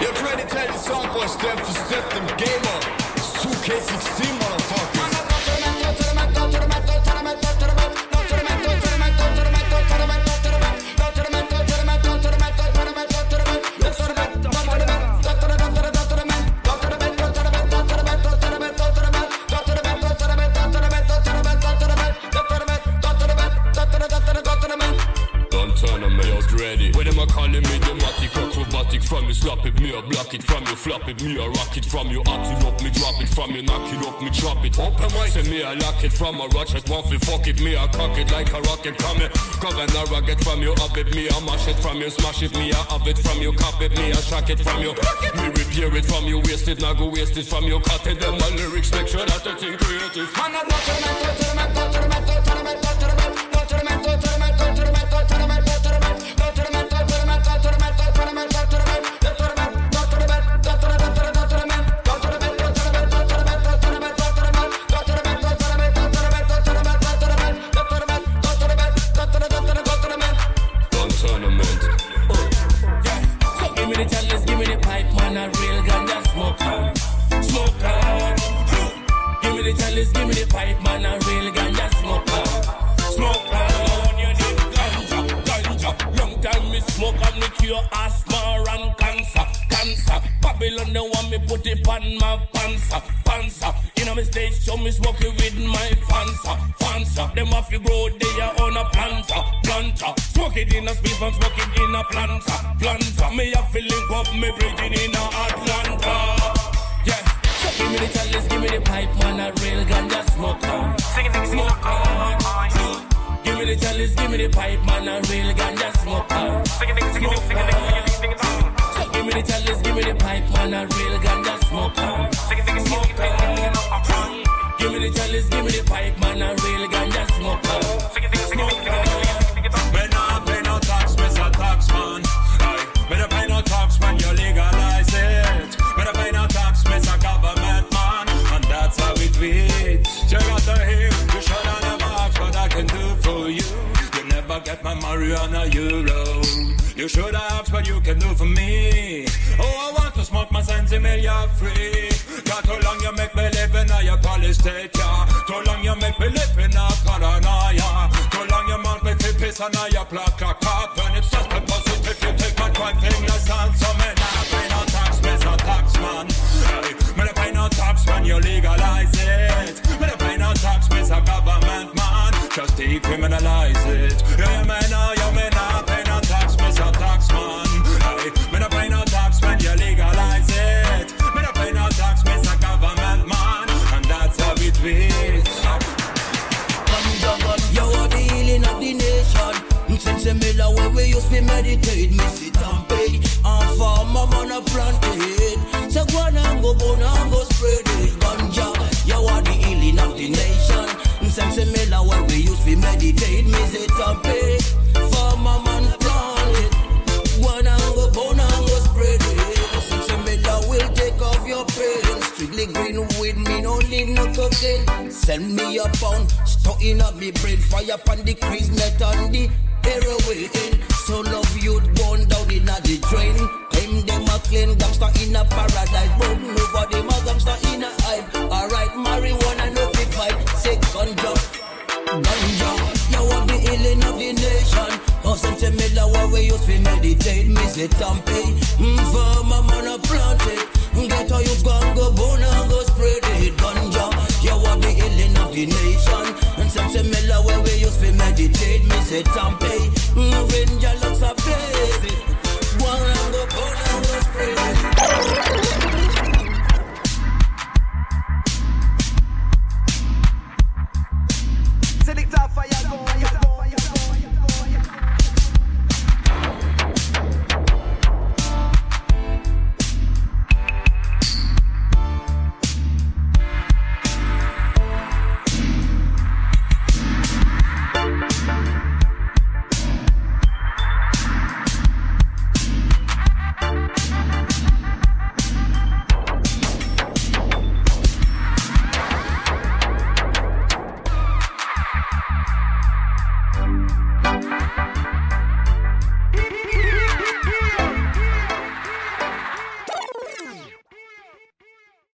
Your credit tied to soundboy, step for step, them game up. It's 2K16, motherfucker. From you, slap it, me a block it from you, flop it, me a rock it from you, hot it up, me drop it from you, knock it up, me drop it. Open my say me a lock it from a ratchet, one fi fuck it, me a cock it like a rocket from you. Governor rocket from you, up it, me a mash it from you, smash it, me a have it from you, cop it, me a shock it from you. Me repair it from you, waste it, now go waste it from you, cut it, them my lyrics, make sure that the thing creative. Man, I'm not to the cure asthma and cancer, cancer. Babylon they want me put it on my panza, panza. In a me stage show me smoke it with my fansa, fansa. Them have to grow there on a planta, planta. Smoke it in a space smoke it in a planta, planta. Me a feeling up me breathing in a Atlanta. Yeah. So give me the chalice, give me the pipe, man, a real ganja smoker. Sing it, sing it, smoker. The chalice, give me the pipe, man, a real ganja smoker. It, So give me the chalice, give me the pipe, man, a real ganja smoker. Give me the chalice, give me the pipe, man, a real Never get my marijuana euro. You should asked what you can do for me. Oh, I want to smoke my sensi million free. Got too long you make me live in a your state, yeah. Too long you make me live in a paranoia. Too long you want me to piss on a your cop. And it's just a positive you take my crime less on. So me nah pay no tax, me a tax man. Hey, me pay no tax when you legalize it. Miller where we used to meditate, me sit and pay. And farm a man a plant it. So go on and go bone and go spread it. Ganja, you are the healing of the nation. A miller where we used to meditate, me sit and pay. Farm man plant it. Go on and go bone and go spread it. A miller will take off your pain. Strictly green with me, no need no cocaine. Send me a pound, stuck in up me brain. Fire upon the crease, net on the heroin. So love you born down in a the drain. Claim them a clean gangster in a paradise. But nobody my gangster in a hype. Alright, marijuana no fit fight. Say ganja, ganja. You want the healing of the nation. Oh, since a miller where we used to meditate, me say tampe. Mm, for my man a plant it. Get how you gon' go bone and go spread it. Ganja, you want the healing of the nation. Sense a mellow when we used to meditate. Me say Tampei, moving your looks are blazing. One and go, go, go, go,